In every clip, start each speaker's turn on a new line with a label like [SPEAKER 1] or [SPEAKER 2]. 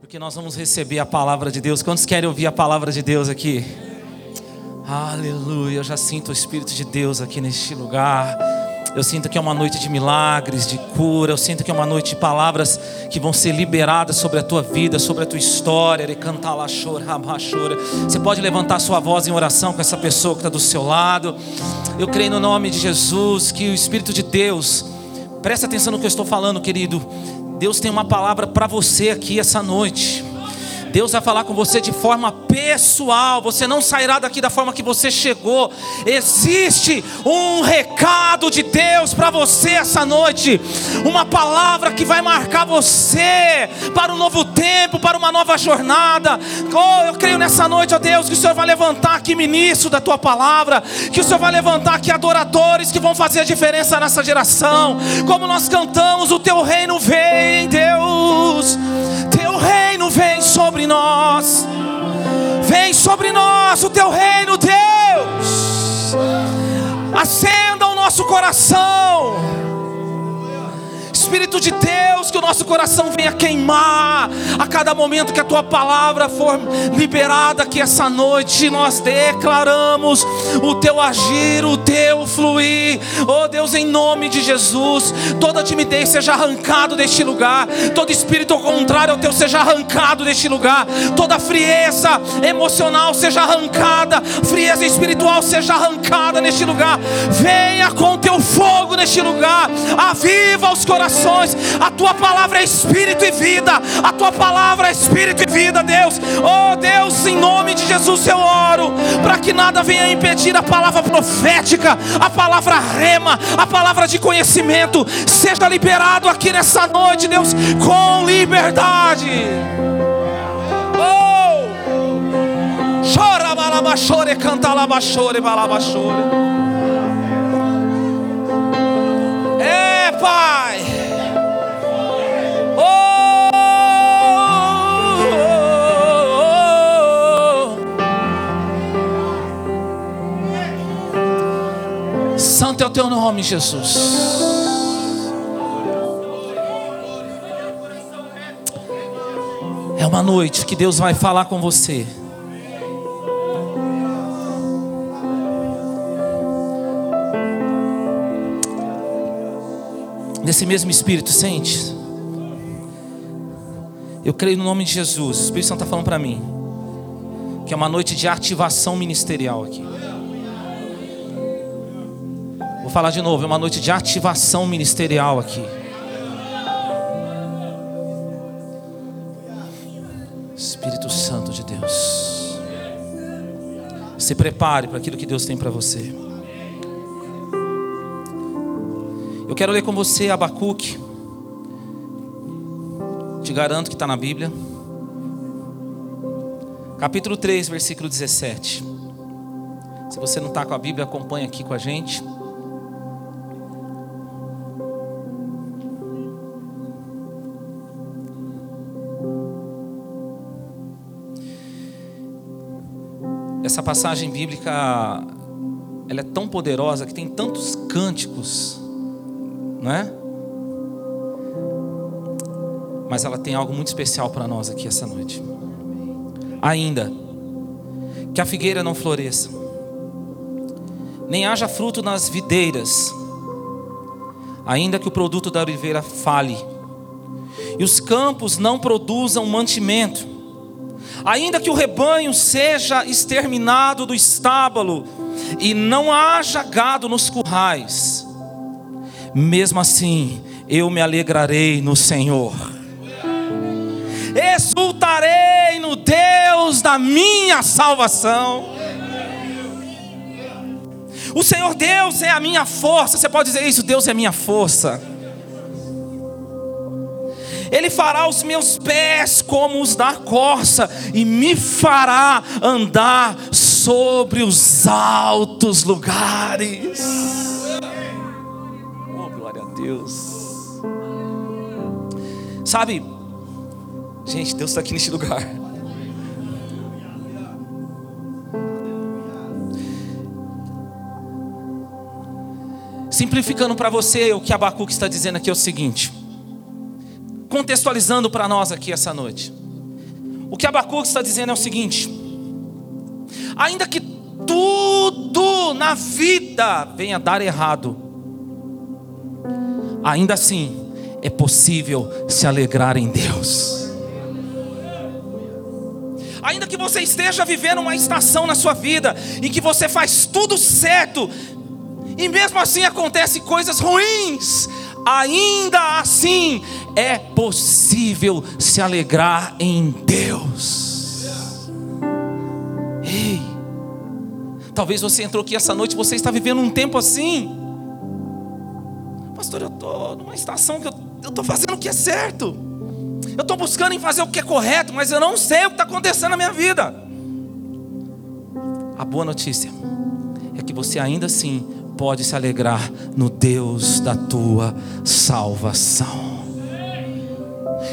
[SPEAKER 1] porque nós vamos receber a palavra de Deus. Quantos querem ouvir a palavra de Deus aqui? Aleluia, eu já sinto o Espírito de Deus aqui neste lugar. Eu sinto que é uma noite de milagres, de cura. Eu sinto que é uma noite de palavras que vão ser liberadas sobre a tua vida, sobre a tua história. Você pode levantar sua voz em oração com essa pessoa que está do seu lado. Eu creio no nome de Jesus que o Espírito de Deus, presta atenção no que eu estou falando, querido. Deus tem uma palavra para você aqui essa noite. Deus vai falar com você de forma pessoal. Você não sairá daqui da forma que você chegou. Existe um recado de Deus para você essa noite. Uma palavra que vai marcar você para um novo tempo, para uma nova jornada. Oh, eu creio nessa noite, ó oh Deus, que o Senhor vai levantar aqui ministro da tua palavra. Que o Senhor vai levantar aqui adoradores que vão fazer a diferença nessa geração. Como nós cantamos, o teu reino vem, Deus. Teu vem sobre nós. Vem sobre nós o teu reino, Deus. Acenda o nosso coração Espírito de Deus, que o nosso coração venha queimar a cada momento que a tua palavra for liberada aqui essa noite. Nós declaramos o teu agir, o teu fluir. Oh Deus, em nome de Jesus, toda timidez seja arrancado deste lugar, todo espírito contrário ao teu seja arrancado deste lugar, toda frieza emocional seja arrancada, frieza espiritual seja arrancada neste lugar. Venha com teu fogo neste lugar, aviva os corações corações. A tua palavra é espírito e vida. A tua palavra é espírito e vida, Deus. Oh Deus, em nome de Jesus eu oro para que nada venha impedir a palavra profética, a palavra rema, a palavra de conhecimento seja liberado aqui nessa noite, Deus, com liberdade. Oh! Chora, balabachore, canta, labachore, balabachore. É, Pai. Santo é o teu nome, Jesus. É uma noite que Deus vai falar com você. Nesse mesmo espírito, sente. Eu creio no nome de Jesus. O Espírito Santo está falando para mim. Que é uma noite de ativação ministerial aqui. Vou falar de novo, é uma noite de ativação ministerial aqui. Espírito Santo de Deus. Se prepare para aquilo que Deus tem para você. Eu quero ler com você Abacuque. Te garanto que está na Bíblia. Capítulo 3, versículo 17. Se você não está com a Bíblia, acompanha aqui com a gente. Essa passagem bíblica ela é tão poderosa que tem tantos cânticos, não é? Mas ela tem algo muito especial para nós aqui essa noite. Ainda que a figueira não floresça, nem haja fruto nas videiras, ainda que o produto da oliveira fale, e os campos não produzam mantimento, ainda que o rebanho seja exterminado do estábulo e não haja gado nos currais, mesmo assim eu me alegrarei no Senhor, exultarei no Deus da minha salvação. O Senhor Deus é a minha força. Você pode dizer isso? Deus é a minha força. Ele fará os meus pés como os da corça, e me fará andar sobre os altos lugares. Oh, glória a Deus. Sabe, gente, Deus está aqui neste lugar. Simplificando para você, o que Abacuque está dizendo aqui é o seguinte: contextualizando para nós aqui essa noite. O que Abacuque está dizendo é o seguinte: ainda que tudo na vida venha dar errado, ainda assim é possível se alegrar em Deus. Ainda que você esteja vivendo uma estação na sua vida em que você faz tudo certo, e mesmo assim acontecem coisas ruins, ainda assim é possível se alegrar em Deus. Ei, talvez você entrou aqui essa noite, você está vivendo um tempo assim. Pastor, eu estou numa estação que eu estou fazendo o que é certo. Eu estou buscando em fazer o que é correto, mas eu não sei o que está acontecendo na minha vida. A boa notícia é que você ainda assim pode se alegrar no Deus da tua salvação.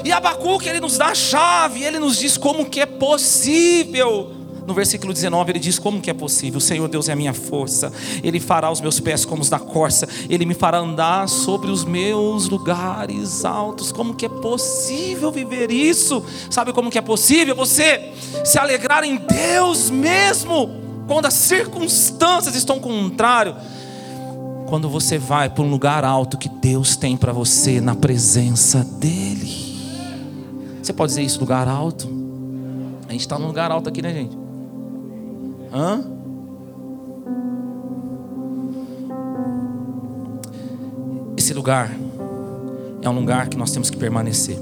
[SPEAKER 1] E Abacuque, ele nos dá a chave, ele nos diz como que é possível. No versículo 19 ele diz como que é possível. O Senhor Deus é a minha força. Ele fará os meus pés como os da corça. Ele me fará andar sobre os meus lugares altos. Como que é possível viver isso? Sabe como que é possível você se alegrar em Deus mesmo quando as circunstâncias estão contrário? quando você vai para um lugar alto que Deus tem para você na presença dEle. Você pode dizer isso, lugar alto? A gente está num lugar alto aqui, né, gente? Hã? Esse lugar é um lugar que nós temos que permanecer.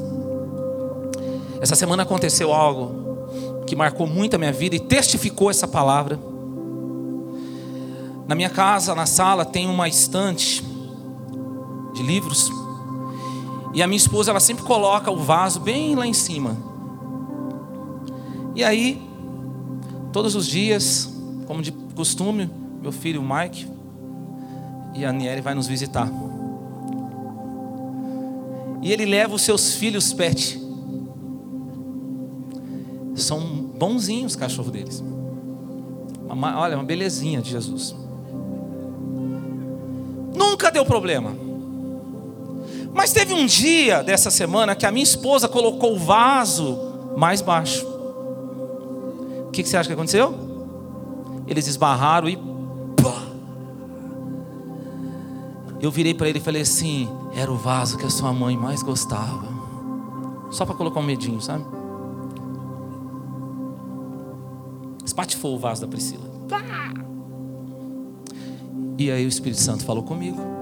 [SPEAKER 1] Essa semana aconteceu algo que marcou muito a minha vida e testificou essa palavra. Na minha casa, na sala, tem uma estante de livros. E a minha esposa, ela sempre coloca o vaso bem lá em cima. E aí, todos os dias, como de costume, meu filho Mike e a Niele vai nos visitar. E ele leva os seus filhos pet. São bonzinhos os cachorros deles. Olha, uma belezinha de Jesus. Nunca deu problema. Mas teve um dia dessa semana que a minha esposa colocou o vaso mais baixo. O que, você acha que aconteceu? Eles esbarraram e. Pá! Eu virei para ele e falei assim: era o vaso que a sua mãe mais gostava. Só para colocar um medinho, sabe? Espatifou o vaso da Priscila. E aí o Espírito Santo falou comigo.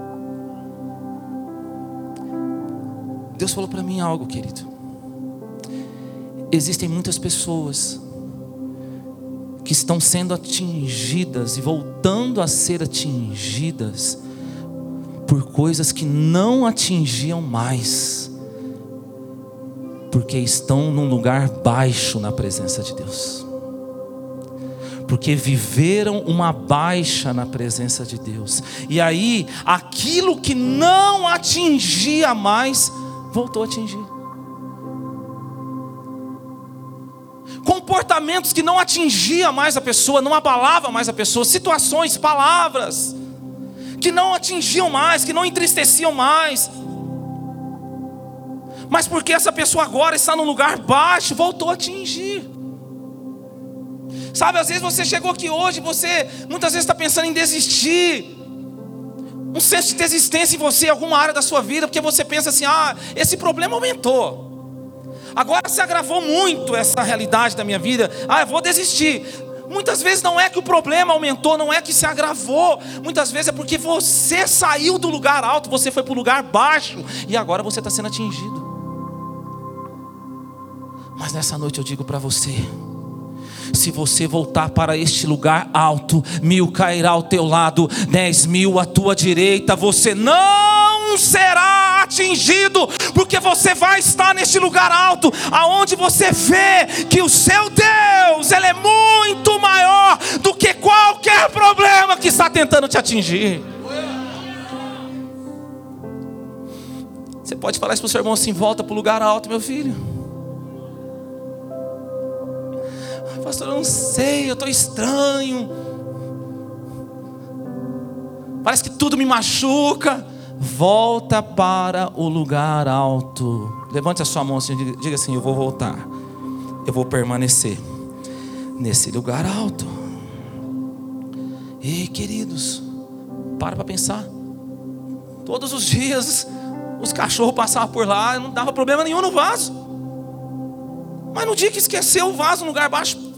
[SPEAKER 1] Deus falou para mim algo, querido. Existem muitas pessoas que estão sendo atingidas e voltando a ser atingidas por coisas que não atingiam mais, porque estão num lugar baixo na presença de Deus porque viveram uma baixa na presença de Deus. E aí, aquilo que não atingia mais, voltou a atingir. Comportamentos que não atingia mais a pessoa, não abalava mais a pessoa, situações, palavras que não atingiam mais, que não entristeciam mais. Mas porque essa pessoa agora está num lugar baixo, voltou a atingir. Sabe, às vezes você chegou aqui hoje, você muitas vezes está pensando em desistir. Um senso de desistência em você, em alguma área da sua vida, porque você pensa assim: ah, esse problema aumentou. Agora se agravou muito essa realidade da minha vida. Ah, eu vou desistir. Muitas vezes não é que o problema aumentou, não é que se agravou. Muitas vezes é porque você saiu do lugar alto, você foi para o lugar baixo e agora você está sendo atingido. Mas nessa noite eu digo para você: se você voltar para este lugar alto, mil cairá ao teu lado, dez mil à tua direita, você não será atingido, porque você vai estar neste lugar alto, aonde você vê que o seu Deus ele é muito maior do que qualquer problema que está tentando te atingir. Você pode falar isso para o seu irmão assim: volta para o lugar alto, meu filho. Pastor, eu não sei, eu estou estranho. Parece que tudo me machuca. Volta para o lugar alto. Levante a sua mão assim, diga assim: Eu vou voltar. eu vou permanecer nesse lugar alto. Ei, queridos, para para pensar. Todos os dias os cachorros passavam por lá, não dava problema nenhum no vaso. Mas no dia que esqueceu o vaso no lugar baixo,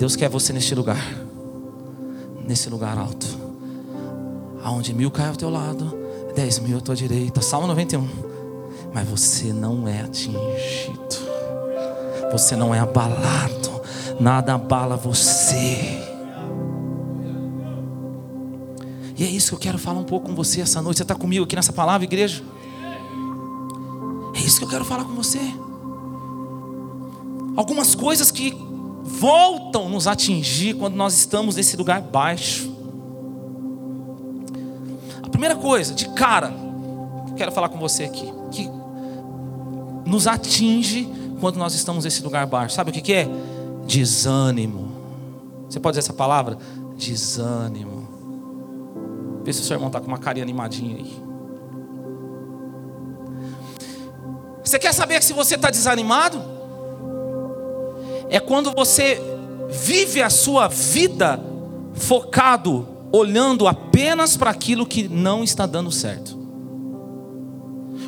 [SPEAKER 1] Deus quer você neste lugar, nesse lugar alto, aonde mil cai ao teu lado, dez mil à tua direita. Salmo 91. Mas você não é atingido, você não é abalado, nada abala você. E é isso que eu quero falar um pouco com você essa noite. Você está comigo aqui nessa palavra, igreja? É isso que eu quero falar com você. Algumas coisas que voltam nos atingir quando nós estamos nesse lugar baixo. A primeira coisa, de cara, que eu quero falar com você aqui, que nos atinge quando nós estamos nesse lugar baixo. Sabe o que, que é? Desânimo. Você pode dizer essa palavra? Desânimo. Vê se o seu irmão está com uma carinha animadinha aí. Você quer saber se você está desanimado? É quando você vive a sua vida focado, olhando apenas para aquilo que não está dando certo.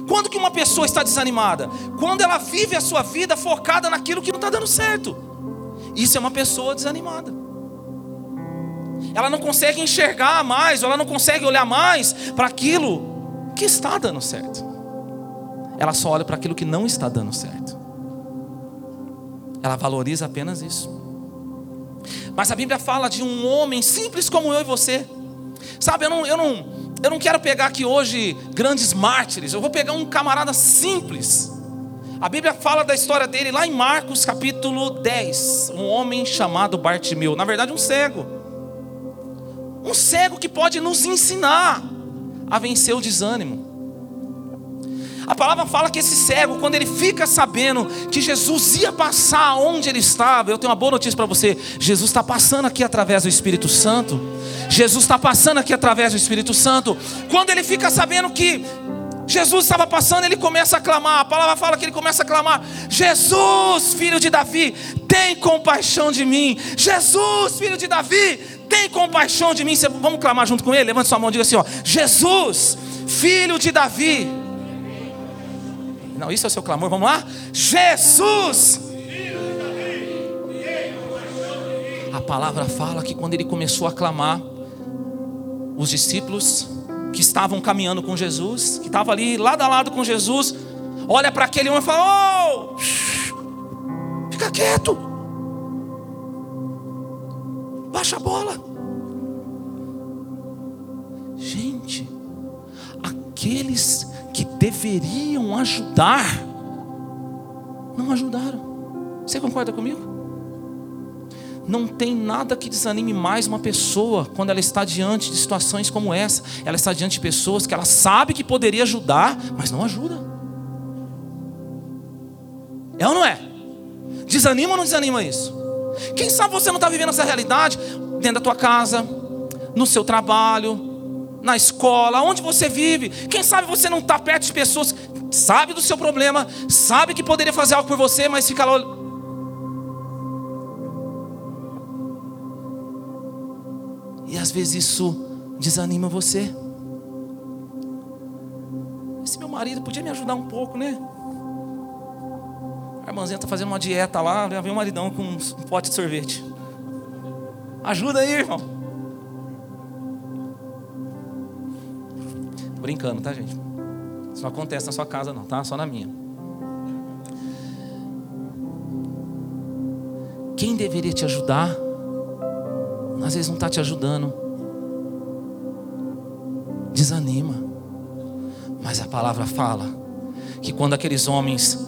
[SPEAKER 1] Quando que uma pessoa está desanimada? Quando ela vive a sua vida focada naquilo que não está dando certo. Isso é uma pessoa desanimada ela não consegue enxergar mais, ela não consegue olhar mais para aquilo que está dando certo. Ela só olha para aquilo que não está dando certo. Ela valoriza apenas isso. Mas a Bíblia fala de um homem simples como eu e você. Sabe, eu não, eu não, eu não quero pegar aqui hoje grandes mártires, eu vou pegar um camarada simples. A Bíblia fala da história dele lá em Marcos capítulo 10. Um homem chamado Bartimeu, na verdade, um cego. Um cego que pode nos ensinar a vencer o desânimo. A palavra fala que esse cego, quando ele fica sabendo que Jesus ia passar onde ele estava, eu tenho uma boa notícia para você: Jesus está passando aqui através do Espírito Santo. Jesus está passando aqui através do Espírito Santo. Quando ele fica sabendo que Jesus estava passando, ele começa a clamar. A palavra fala que ele começa a clamar: Jesus, filho de Davi, tem compaixão de mim. Jesus, filho de Davi, tem compaixão de mim. Vamos clamar junto com ele? Levante sua mão e diga assim: ó, Jesus, filho de Davi. Não, isso é o seu clamor. Vamos lá? Jesus. A palavra fala que quando ele começou a clamar, os discípulos que estavam caminhando com Jesus, que estavam ali lado a lado com Jesus, olha para aquele homem e fala: oh, fica quieto, baixa a bola. Gente, aqueles que deveriam ajudar, não ajudaram. Você concorda comigo? Não tem nada que desanime mais uma pessoa quando ela está diante de situações como essa. Ela está diante de pessoas que ela sabe que poderia ajudar, mas não ajuda. É ou não é? Desanima ou não desanima isso? Quem sabe você não está vivendo essa realidade dentro da tua casa, no seu trabalho, na escola, onde você vive. Quem sabe você não está perto de pessoas, sabe do seu problema, sabe que poderia fazer algo por você, mas fica lá E às vezes isso desanima você. Esse meu marido podia me ajudar um pouco, né? A irmãzinha está fazendo uma dieta lá, vem o maridão com um pote de sorvete. Ajuda aí, irmão. Brincando, tá, gente? Isso não acontece na sua casa, não, tá? Só na minha. Quem deveria te ajudar às vezes não está te ajudando. Desanima. Mas a palavra fala que quando aqueles homens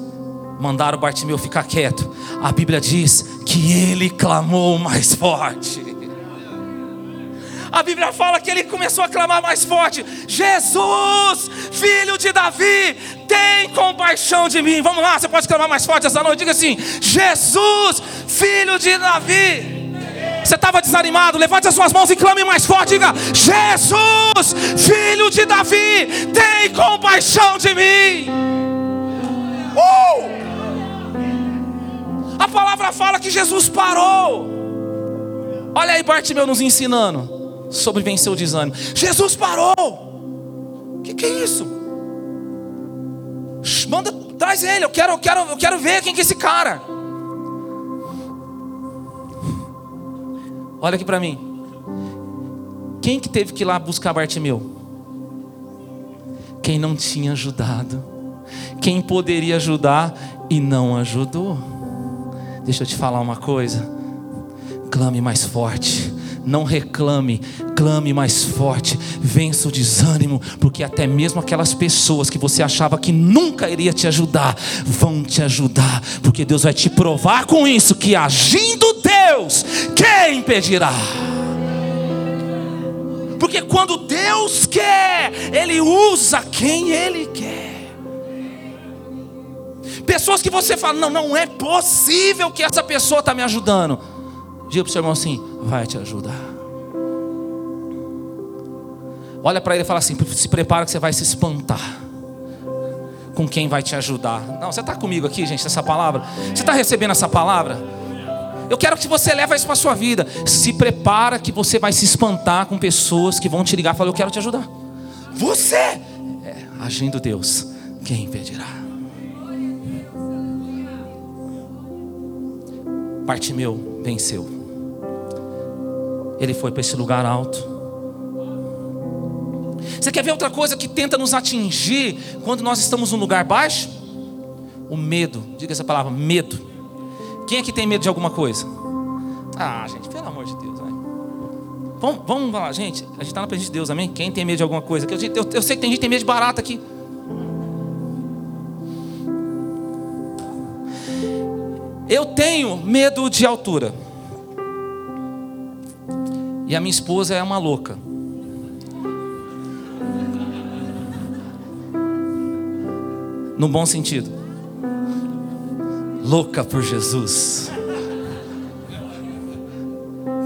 [SPEAKER 1] mandaram Bartimeu ficar quieto, a Bíblia diz que ele clamou mais forte. A Bíblia fala que ele começou a clamar mais forte: Jesus, filho de Davi, tem compaixão de mim. Vamos lá, você pode clamar mais forte essa noite. Diga assim: Jesus, filho de Davi. Você estava desanimado, levante as suas mãos e clame mais forte. Diga: Jesus, filho de Davi, tem compaixão de mim. Uh! fala que Jesus parou. Olha aí Bartimeu nos ensinando sobre vencer o desânimo. Jesus parou. O que, que é isso? Manda, traz ele. Eu quero, eu quero, eu quero ver quem que é esse cara. Olha aqui para mim. Quem que teve que ir lá buscar Bartimeu? Quem não tinha ajudado. Quem poderia ajudar e não ajudou. Deixa eu te falar uma coisa. Clame mais forte. Não reclame, clame mais forte, vença o desânimo, porque até mesmo aquelas pessoas que você achava que nunca iria te ajudar, vão te ajudar, porque Deus vai te provar com isso que agindo Deus, quem impedirá? Porque quando Deus quer, Ele usa quem Ele quer. Pessoas que você fala, não, não é possível que essa pessoa está me ajudando. Diga para o seu irmão assim: vai te ajudar. Olha para ele e fala assim: se prepara que você vai se espantar com quem vai te ajudar. Não, você está comigo aqui, gente, essa palavra? Você está recebendo essa palavra? Eu quero que você leve isso para a sua vida. Se prepara que você vai se espantar com pessoas que vão te ligar e falar: Eu quero te ajudar. Você, é, agindo Deus, quem impedirá? Bartimeu venceu. Ele foi para esse lugar alto. Você quer ver outra coisa que tenta nos atingir quando nós estamos num lugar baixo? O medo. Diga essa palavra, medo. Quem é que tem medo de alguma coisa? Ah, gente, pelo amor de Deus. Vamos, vamos lá, gente. A gente está na presença de Deus, amém? Quem tem medo de alguma coisa? Eu, eu, eu sei que tem gente que tem medo de barata aqui. Eu tenho medo de altura. E a minha esposa é uma louca. No bom sentido. Louca por Jesus.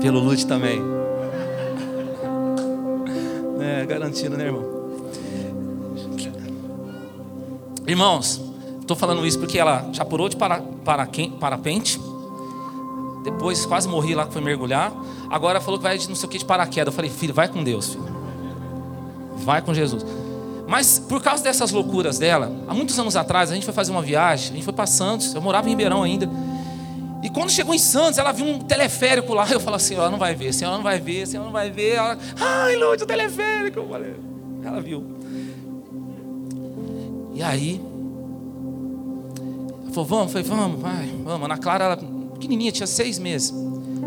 [SPEAKER 1] Pelo Lute também. É, garantido, né, irmão? Irmãos, Estou falando isso porque ela já purou de para, para, parapente. Depois quase morri lá que foi mergulhar. Agora falou que vai de não sei o que de paraquedas. Eu falei, filho, vai com Deus, filho. Vai com Jesus. Mas por causa dessas loucuras dela, há muitos anos atrás, a gente foi fazer uma viagem, a gente foi para Santos, eu morava em Ribeirão ainda. E quando chegou em Santos, ela viu um teleférico lá. Eu falei assim: ela não vai ver, ela não vai ver, ela não vai ver. Ela, ai, Lúcio, o teleférico. Eu falei, ela viu. E aí, falou, vamos, falei, vamos, vai, vamos. Ana Clara, ela, pequenininha, tinha seis meses.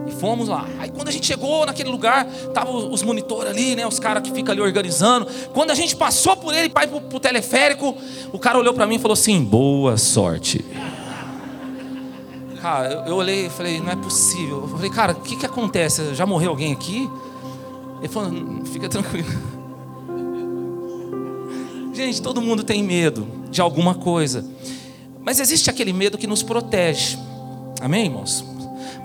[SPEAKER 1] E fomos lá. Aí quando a gente chegou naquele lugar, estavam os monitores ali, né? Os caras que ficam ali organizando. Quando a gente passou por ele para ir pro, pro teleférico, o cara olhou para mim e falou assim: boa sorte. Cara, eu, eu olhei e falei, não é possível. Eu falei, cara, o que, que acontece? Já morreu alguém aqui? Ele falou, fica tranquilo. Gente, todo mundo tem medo de alguma coisa. Mas existe aquele medo que nos protege. Amém, irmãos?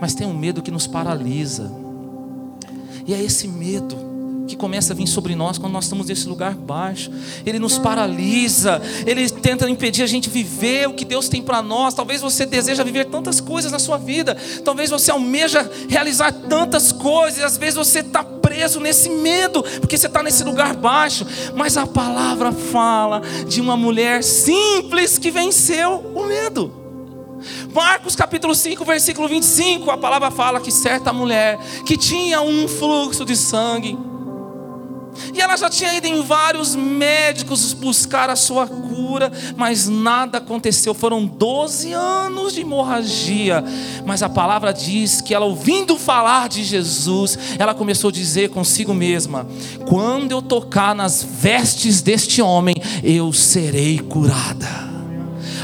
[SPEAKER 1] Mas tem um medo que nos paralisa. E é esse medo que começa a vir sobre nós quando nós estamos nesse lugar baixo. Ele nos paralisa, ele tenta impedir a gente viver o que Deus tem para nós. Talvez você deseja viver tantas coisas na sua vida, talvez você almeja realizar tantas coisas, às vezes você está preso nesse medo, porque você está nesse lugar baixo. Mas a palavra fala de uma mulher simples que venceu o medo. Marcos capítulo 5, versículo 25, a palavra fala que certa mulher que tinha um fluxo de sangue, e ela já tinha ido em vários médicos buscar a sua cura, mas nada aconteceu. Foram 12 anos de hemorragia. Mas a palavra diz que ela, ouvindo falar de Jesus, ela começou a dizer consigo mesma: Quando eu tocar nas vestes deste homem, eu serei curada.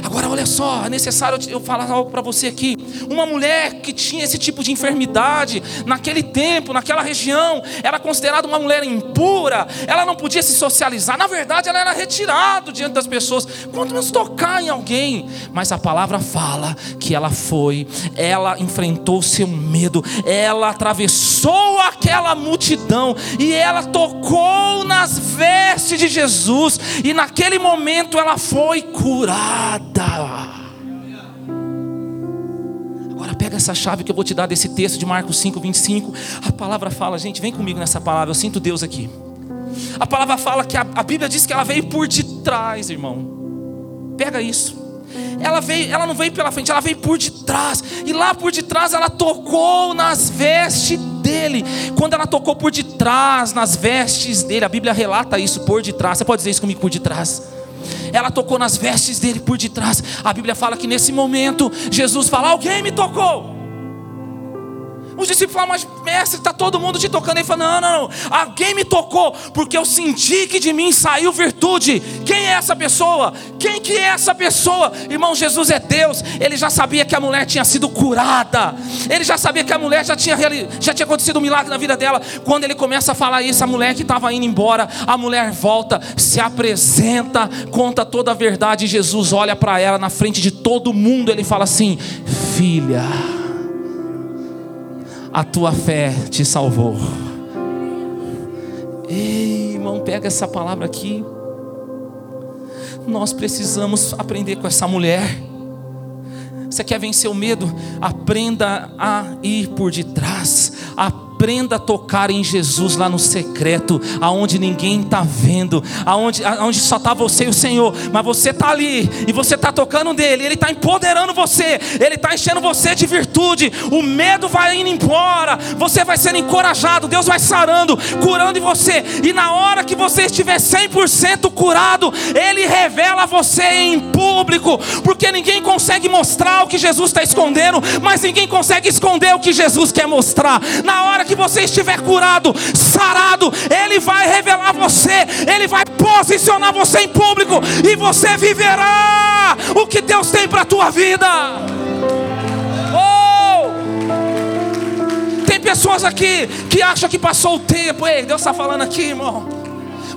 [SPEAKER 1] Agora, olha só, é necessário eu falar algo para você aqui. Uma mulher que tinha esse tipo de enfermidade, naquele tempo, naquela região, era considerada uma mulher impura, ela não podia se socializar. Na verdade, ela era retirada diante das pessoas, quando nos tocar em alguém. Mas a palavra fala que ela foi, ela enfrentou seu medo, ela atravessou aquela multidão e ela tocou nas vestes de Jesus, e naquele momento ela foi curada. Pega essa chave que eu vou te dar desse texto de Marcos 5, 25. A palavra fala, gente, vem comigo nessa palavra, eu sinto Deus aqui. A palavra fala que a, a Bíblia diz que ela veio por detrás, irmão. Pega isso. Ela veio, ela não veio pela frente, ela veio por detrás. E lá por detrás ela tocou nas vestes dele. Quando ela tocou por detrás, nas vestes dele, a Bíblia relata isso por detrás. Você pode dizer isso comigo por detrás? Ela tocou nas vestes dele por detrás. A Bíblia fala que nesse momento Jesus fala: Alguém me tocou. Os discípulos falam, mas mestre, está todo mundo te tocando. Ele fala: não, não, não, alguém me tocou, porque eu senti que de mim saiu virtude. Quem é essa pessoa? Quem que é essa pessoa? Irmão, Jesus é Deus. Ele já sabia que a mulher tinha sido curada. Ele já sabia que a mulher já tinha, já tinha acontecido um milagre na vida dela. Quando ele começa a falar isso, a mulher que estava indo embora, a mulher volta, se apresenta, conta toda a verdade. Jesus olha para ela na frente de todo mundo. Ele fala assim: Filha a tua fé te salvou. Ei, irmão, pega essa palavra aqui. Nós precisamos aprender com essa mulher. Você quer vencer o medo? Aprenda a ir por detrás. Aprenda Aprenda a tocar em Jesus lá no secreto, aonde ninguém está vendo, aonde, aonde só está você e o Senhor, mas você está ali e você está tocando dele, ele está empoderando você, ele está enchendo você de virtude, o medo vai indo embora, você vai sendo encorajado, Deus vai sarando, curando em você, e na hora que você estiver 100% curado, ele revela você em público, porque ninguém consegue mostrar o que Jesus está escondendo, mas ninguém consegue esconder o que Jesus quer mostrar. Na hora que que você estiver curado, sarado, Ele vai revelar você, Ele vai posicionar você em público e você viverá o que Deus tem para a tua vida. Oh! Tem pessoas aqui que acham que passou o tempo. Ei, Deus está falando aqui, irmão.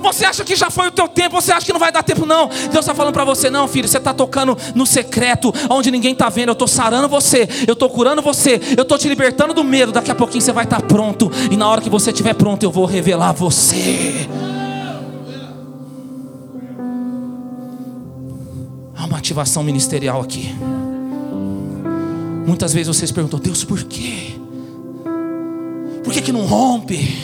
[SPEAKER 1] Você acha que já foi o teu tempo, você acha que não vai dar tempo, não. Deus está falando para você, não, filho. Você está tocando no secreto, onde ninguém está vendo. Eu estou sarando você, eu estou curando você, eu estou te libertando do medo. Daqui a pouquinho você vai estar tá pronto. E na hora que você estiver pronto, eu vou revelar você. Há uma ativação ministerial aqui. Muitas vezes vocês perguntam, Deus, por quê? Por que, que não rompe?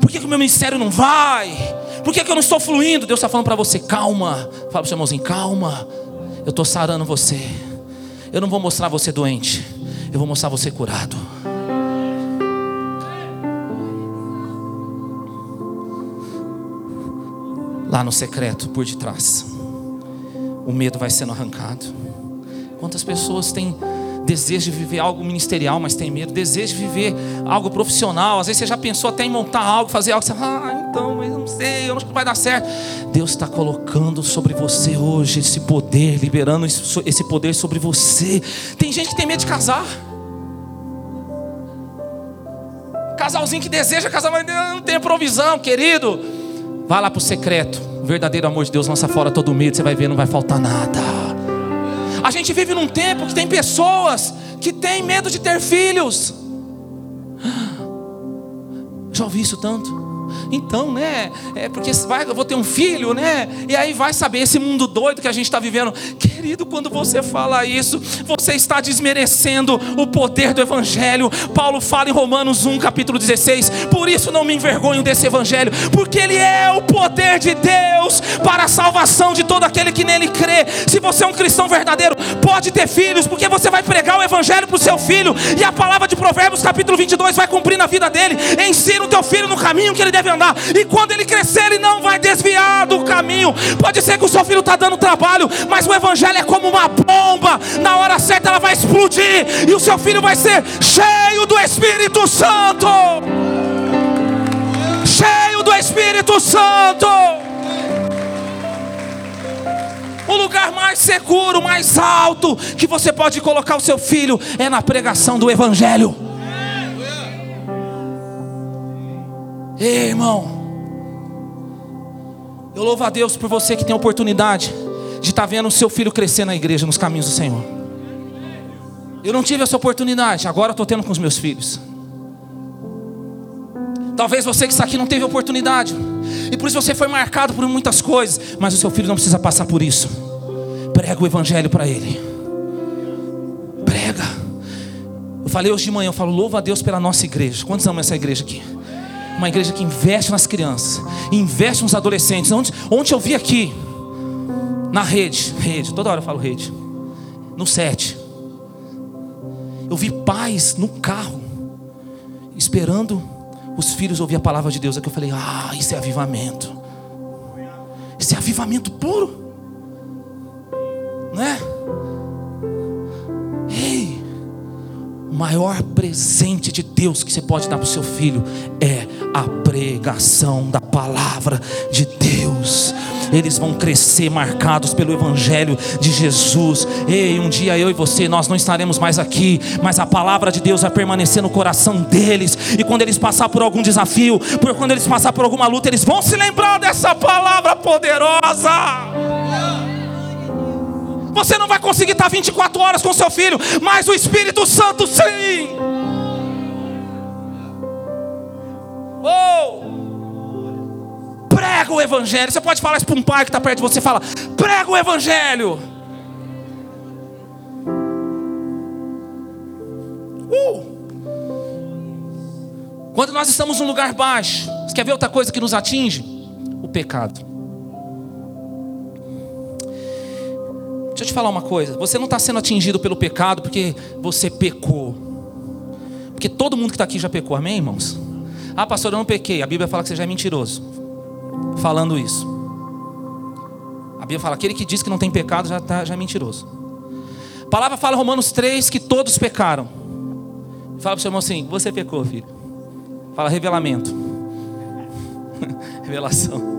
[SPEAKER 1] Por que, que o meu ministério não vai? Por que, que eu não estou fluindo? Deus está falando para você, calma. Fala para o seu irmãozinho, calma. Eu estou sarando você. Eu não vou mostrar você doente. Eu vou mostrar você curado. Lá no secreto, por detrás. O medo vai sendo arrancado. Quantas pessoas têm desejo de viver algo ministerial, mas tem medo, desejo de viver algo profissional. Às vezes você já pensou até em montar algo, fazer algo, você fala, ah, então, mas não sei, eu acho que vai dar certo. Deus está colocando sobre você hoje esse poder, liberando esse poder sobre você. Tem gente que tem medo de casar. Casalzinho que deseja casar, mas não tem provisão, querido. Vá lá para o secreto. O verdadeiro amor de Deus lança fora todo medo. Você vai ver, não vai faltar nada. A gente vive num tempo que tem pessoas que têm medo de ter filhos. Já ouvi isso tanto. Então, né? É porque vai, eu vou ter um filho, né? E aí vai saber esse mundo doido que a gente está vivendo. Querido, quando você fala isso, você está desmerecendo o poder do Evangelho. Paulo fala em Romanos 1, capítulo 16. Por isso não me envergonho desse Evangelho, porque ele é o poder de Deus para a salvação de todo aquele que nele crê. Se você é um cristão verdadeiro, pode ter filhos, porque você vai pregar o Evangelho para o seu filho, e a palavra de Provérbios, capítulo 22, vai cumprir na vida dele. Ensina o teu filho no caminho que ele deve andar, e quando ele crescer, ele não vai desviar do caminho. Pode ser que o seu filho está dando trabalho, mas o Evangelho é como uma bomba, na hora certa ela vai explodir, e o seu filho vai ser cheio do Espírito Santo. Cheio do Espírito Santo. O lugar mais seguro, mais alto que você pode colocar o seu filho é na pregação do Evangelho. Ei, irmão. Eu louvo a Deus por você que tem a oportunidade de estar tá vendo o seu filho crescer na igreja, nos caminhos do Senhor. Eu não tive essa oportunidade, agora estou tendo com os meus filhos. Talvez você que está aqui não teve oportunidade, e por isso você foi marcado por muitas coisas, mas o seu filho não precisa passar por isso. Prega o Evangelho para ele, prega. falei hoje de manhã, eu falo, louva a Deus pela nossa igreja. Quantos amam essa igreja aqui? Uma igreja que investe nas crianças, investe nos adolescentes. Ontem, eu vi aqui, na rede, rede, toda hora eu falo rede, no sete. Eu vi pais no carro, esperando os filhos ouvir a palavra de Deus. Aqui eu falei, ah, isso é avivamento. Isso é avivamento puro. Não é? O maior presente de Deus que você pode dar para o seu filho é a pregação da palavra de Deus. Eles vão crescer marcados pelo Evangelho de Jesus. Ei, um dia eu e você, nós não estaremos mais aqui, mas a palavra de Deus vai permanecer no coração deles. E quando eles passar por algum desafio, por quando eles passar por alguma luta, eles vão se lembrar dessa palavra poderosa. Você não vai conseguir estar 24 horas com seu filho, mas o Espírito Santo sim. Oh! Prega o Evangelho. Você pode falar isso para um pai que está perto de você. Fala, prega o Evangelho. Uh! Quando nós estamos num lugar baixo, você quer ver outra coisa que nos atinge? O pecado. Deixa eu te falar uma coisa: você não está sendo atingido pelo pecado porque você pecou. Porque todo mundo que está aqui já pecou, amém, irmãos? Ah, pastor, eu não pequei. A Bíblia fala que você já é mentiroso. Falando isso. A Bíblia fala: aquele que diz que não tem pecado já, tá, já é mentiroso. A palavra fala em Romanos 3 que todos pecaram. Fala para o seu irmão assim: você pecou, filho. Fala revelamento. Revelação.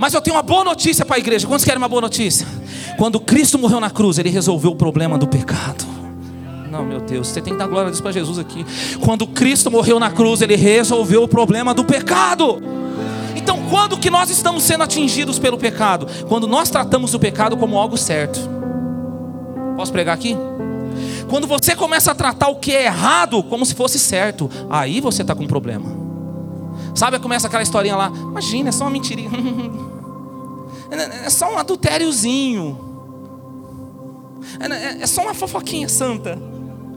[SPEAKER 1] Mas eu tenho uma boa notícia para a igreja. Quantos querem uma boa notícia? Quando Cristo morreu na cruz, Ele resolveu o problema do pecado. Não, meu Deus, você tem que dar glória a Deus para Jesus aqui. Quando Cristo morreu na cruz, Ele resolveu o problema do pecado. Então, quando que nós estamos sendo atingidos pelo pecado? Quando nós tratamos o pecado como algo certo. Posso pregar aqui? Quando você começa a tratar o que é errado como se fosse certo, aí você está com um problema. Sabe, começa aquela historinha lá. Imagina, é só uma mentirinha. É só um adultériozinho. É, é só uma fofoquinha santa.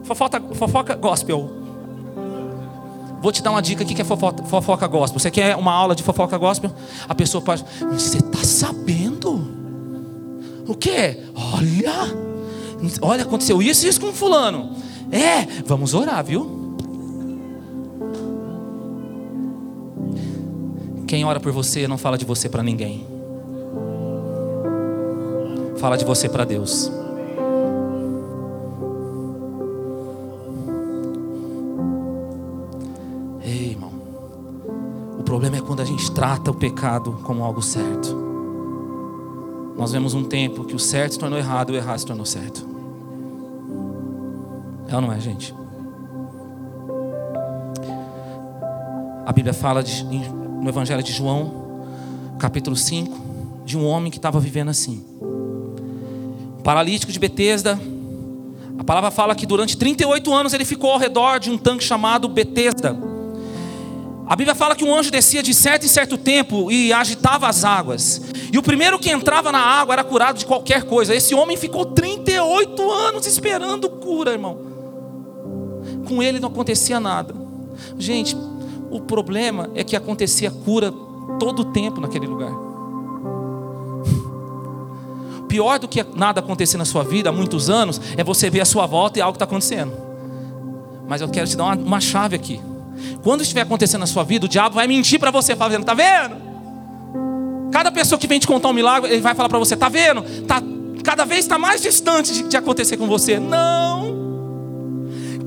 [SPEAKER 1] Fofoca, fofoca gospel. Vou te dar uma dica aqui que é fofoca, fofoca gospel. Você quer uma aula de fofoca gospel? A pessoa pode. Você está sabendo? O que? Olha, olha, aconteceu isso e isso com fulano. É, vamos orar, viu? Quem ora por você não fala de você para ninguém. Fala de você para Deus. Ei, irmão. O problema é quando a gente trata o pecado como algo certo. Nós vemos um tempo que o certo se tornou errado e o errado se tornou certo. É ou não é, gente? A Bíblia fala de, no Evangelho de João, capítulo 5, de um homem que estava vivendo assim. Paralítico de Betesda. A palavra fala que durante 38 anos ele ficou ao redor de um tanque chamado Betesda. A Bíblia fala que um anjo descia de certo em certo tempo e agitava as águas. E o primeiro que entrava na água era curado de qualquer coisa. Esse homem ficou 38 anos esperando cura, irmão. Com ele não acontecia nada. Gente, o problema é que acontecia cura todo o tempo naquele lugar. Pior do que nada acontecer na sua vida há muitos anos é você ver a sua volta e algo está acontecendo. Mas eu quero te dar uma, uma chave aqui. Quando estiver acontecendo na sua vida, o diabo vai mentir para você, falando: está vendo? Cada pessoa que vem te contar um milagre, ele vai falar para você: está vendo? Tá, cada vez está mais distante de, de acontecer com você. Não.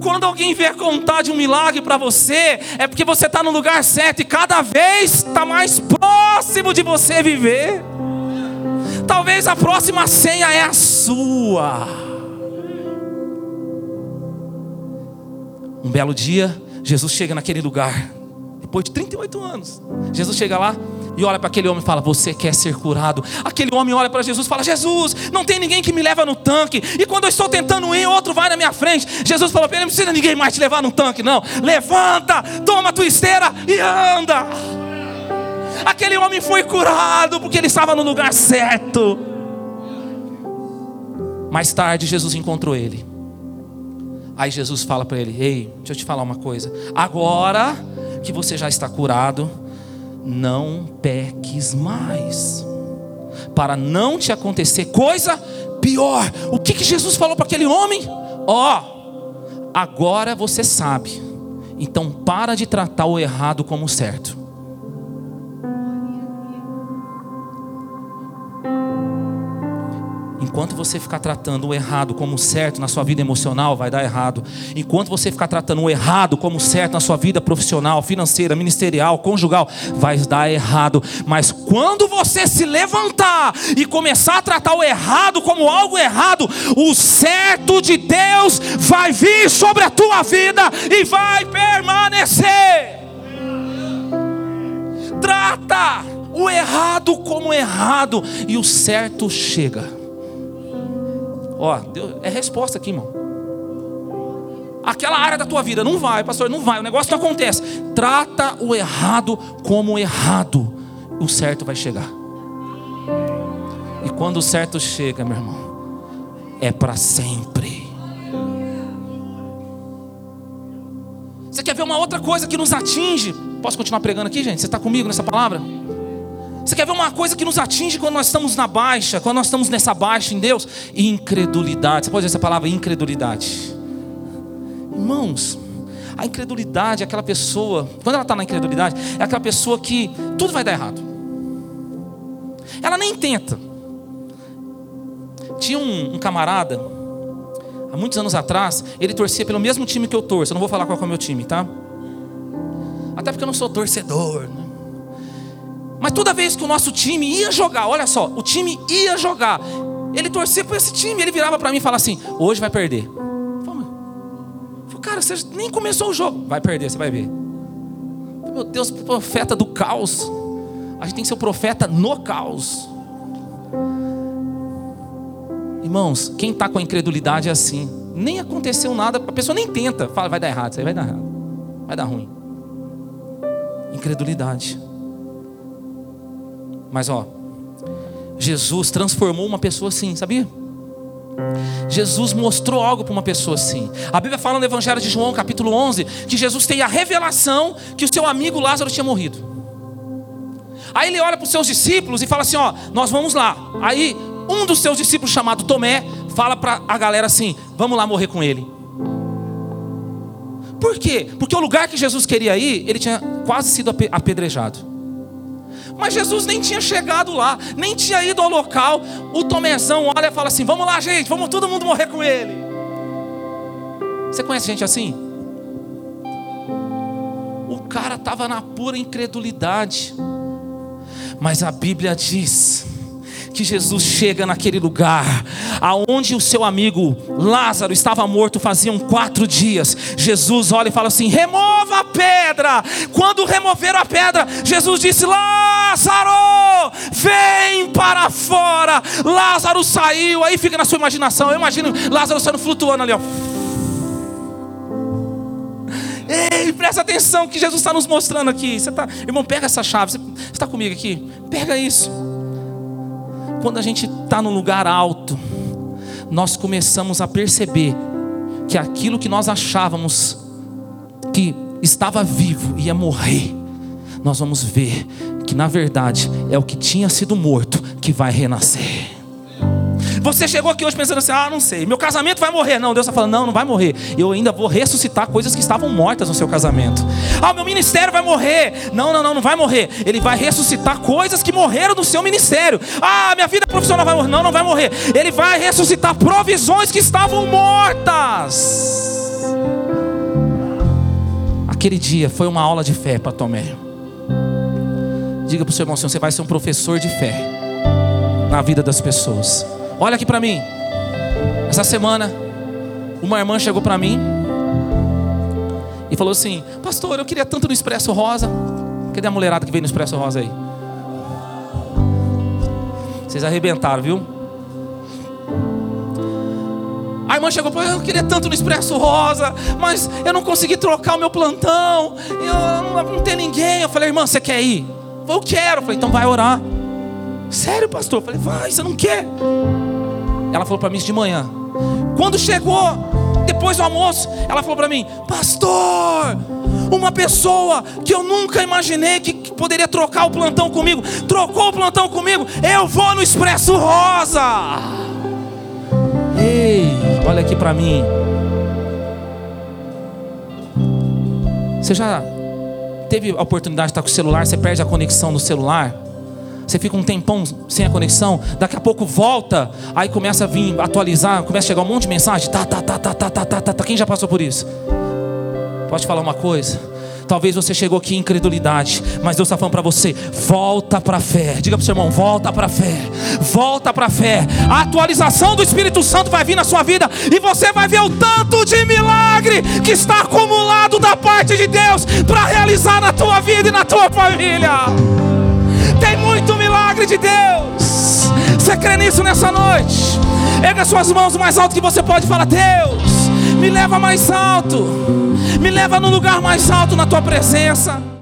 [SPEAKER 1] Quando alguém vier contar de um milagre para você, é porque você está no lugar certo e cada vez está mais próximo de você viver. Talvez a próxima senha é a sua. Um belo dia, Jesus chega naquele lugar, depois de 38 anos. Jesus chega lá, e olha para aquele homem e fala: Você quer ser curado? Aquele homem olha para Jesus e fala: Jesus, não tem ninguém que me leva no tanque. E quando eu estou tentando ir, outro vai na minha frente. Jesus falou para ele: Não precisa ninguém mais te levar no tanque, não. Levanta, toma a tua esteira e anda. Aquele homem foi curado porque ele estava no lugar certo. Mais tarde, Jesus encontrou ele. Aí Jesus fala para ele: Ei, deixa eu te falar uma coisa. Agora que você já está curado, não peques mais, para não te acontecer coisa pior. O que, que Jesus falou para aquele homem? Ó, oh, agora você sabe, então para de tratar o errado como certo. Enquanto você ficar tratando o errado como certo na sua vida emocional, vai dar errado. Enquanto você ficar tratando o errado como certo na sua vida profissional, financeira, ministerial, conjugal, vai dar errado. Mas quando você se levantar e começar a tratar o errado como algo errado, o certo de Deus vai vir sobre a tua vida e vai permanecer. Trata o errado como errado e o certo chega. Ó, Deus, é resposta aqui, irmão. Aquela área da tua vida não vai, pastor, não vai, o negócio não acontece. Trata o errado como errado, o certo vai chegar. E quando o certo chega, meu irmão, é para sempre. Você quer ver uma outra coisa que nos atinge? Posso continuar pregando aqui, gente? Você está comigo nessa palavra? Você quer ver uma coisa que nos atinge quando nós estamos na baixa, quando nós estamos nessa baixa em Deus? Incredulidade. Você pode dizer essa palavra incredulidade. Irmãos, a incredulidade é aquela pessoa, quando ela está na incredulidade, é aquela pessoa que tudo vai dar errado. Ela nem tenta. Tinha um, um camarada, há muitos anos atrás, ele torcia pelo mesmo time que eu torço. Eu não vou falar qual é o meu time, tá? Até porque eu não sou torcedor, né? Mas toda vez que o nosso time ia jogar, olha só, o time ia jogar, ele torcia por esse time, ele virava para mim e falava assim: hoje vai perder. Falei, cara, você nem começou o jogo, vai perder, você vai ver. Meu Deus, profeta do caos. A gente tem que ser o profeta no caos. Irmãos, quem está com a incredulidade é assim. Nem aconteceu nada, a pessoa nem tenta. Fala, vai dar errado, isso aí vai dar errado. Vai dar ruim. Incredulidade. Mas ó, Jesus transformou uma pessoa assim, sabia? Jesus mostrou algo para uma pessoa assim. A Bíblia fala no Evangelho de João, capítulo 11, que Jesus tem a revelação que o seu amigo Lázaro tinha morrido. Aí ele olha para os seus discípulos e fala assim: Ó, nós vamos lá. Aí um dos seus discípulos, chamado Tomé, fala para a galera assim: Vamos lá morrer com ele. Por quê? Porque o lugar que Jesus queria ir, ele tinha quase sido apedrejado. Mas Jesus nem tinha chegado lá, nem tinha ido ao local. O Tomezão olha e fala assim: Vamos lá, gente, vamos todo mundo morrer com ele. Você conhece gente assim? O cara estava na pura incredulidade. Mas a Bíblia diz que Jesus chega naquele lugar, aonde o seu amigo Lázaro estava morto faziam quatro dias. Jesus olha e fala assim: remova a pedra. Quando removeram a pedra, Jesus disse: Lázaro, vem para fora. Lázaro saiu. Aí fica na sua imaginação. Eu imagino Lázaro saindo flutuando ali, ó. Ei, presta atenção que Jesus está nos mostrando aqui. Você tá, irmão, pega essa chave. Você está comigo aqui? Pega isso quando a gente está num lugar alto, nós começamos a perceber que aquilo que nós achávamos que estava vivo, ia morrer, nós vamos ver que na verdade é o que tinha sido morto que vai renascer. Você chegou aqui hoje pensando assim: ah, não sei, meu casamento vai morrer. Não, Deus está falando: não, não vai morrer. Eu ainda vou ressuscitar coisas que estavam mortas no seu casamento. Ah, meu ministério vai morrer. Não, não, não, não vai morrer. Ele vai ressuscitar coisas que morreram no seu ministério. Ah, minha vida profissional vai morrer. Não, não vai morrer. Ele vai ressuscitar provisões que estavam mortas. Aquele dia foi uma aula de fé para Tomé. Diga para o seu irmão assim: você vai ser um professor de fé na vida das pessoas. Olha aqui para mim. Essa semana, uma irmã chegou para mim e falou assim: Pastor, eu queria tanto no Expresso Rosa. Cadê a mulherada que veio no Expresso Rosa aí? Vocês arrebentaram, viu? A irmã chegou para eu queria tanto no Expresso Rosa, mas eu não consegui trocar o meu plantão. Eu não, não tem ninguém. Eu falei, irmã, você quer ir? Eu quero. Eu falei, então vai orar. Sério, pastor? Eu falei, vai, você não quer? Ela falou para mim isso de manhã. Quando chegou, depois do almoço, ela falou para mim: Pastor, uma pessoa que eu nunca imaginei que, poderia trocar o plantão comigo, trocou o plantão comigo. Eu vou no Expresso Rosa. Ei, olha aqui para mim. Você já teve a oportunidade de estar com o celular, você perde a conexão no celular? Você fica um tempão sem a conexão, daqui a pouco volta, aí começa a vir atualizar, começa a chegar um monte de mensagem. Tá, tá, tá, tá, tá, tá, tá, tá. tá. Quem já passou por isso? Pode falar uma coisa? Talvez você chegou aqui em incredulidade, mas Deus está falando para você: volta para a fé. Diga para o seu irmão: volta para a fé. Volta para a fé. A atualização do Espírito Santo vai vir na sua vida e você vai ver o tanto de milagre que está acumulado da parte de Deus para realizar na tua vida e na tua família. Tem muito milagre de Deus. Você crê nisso nessa noite? Erga suas mãos mais alto que você pode falar: Deus, me leva mais alto. Me leva no lugar mais alto na tua presença.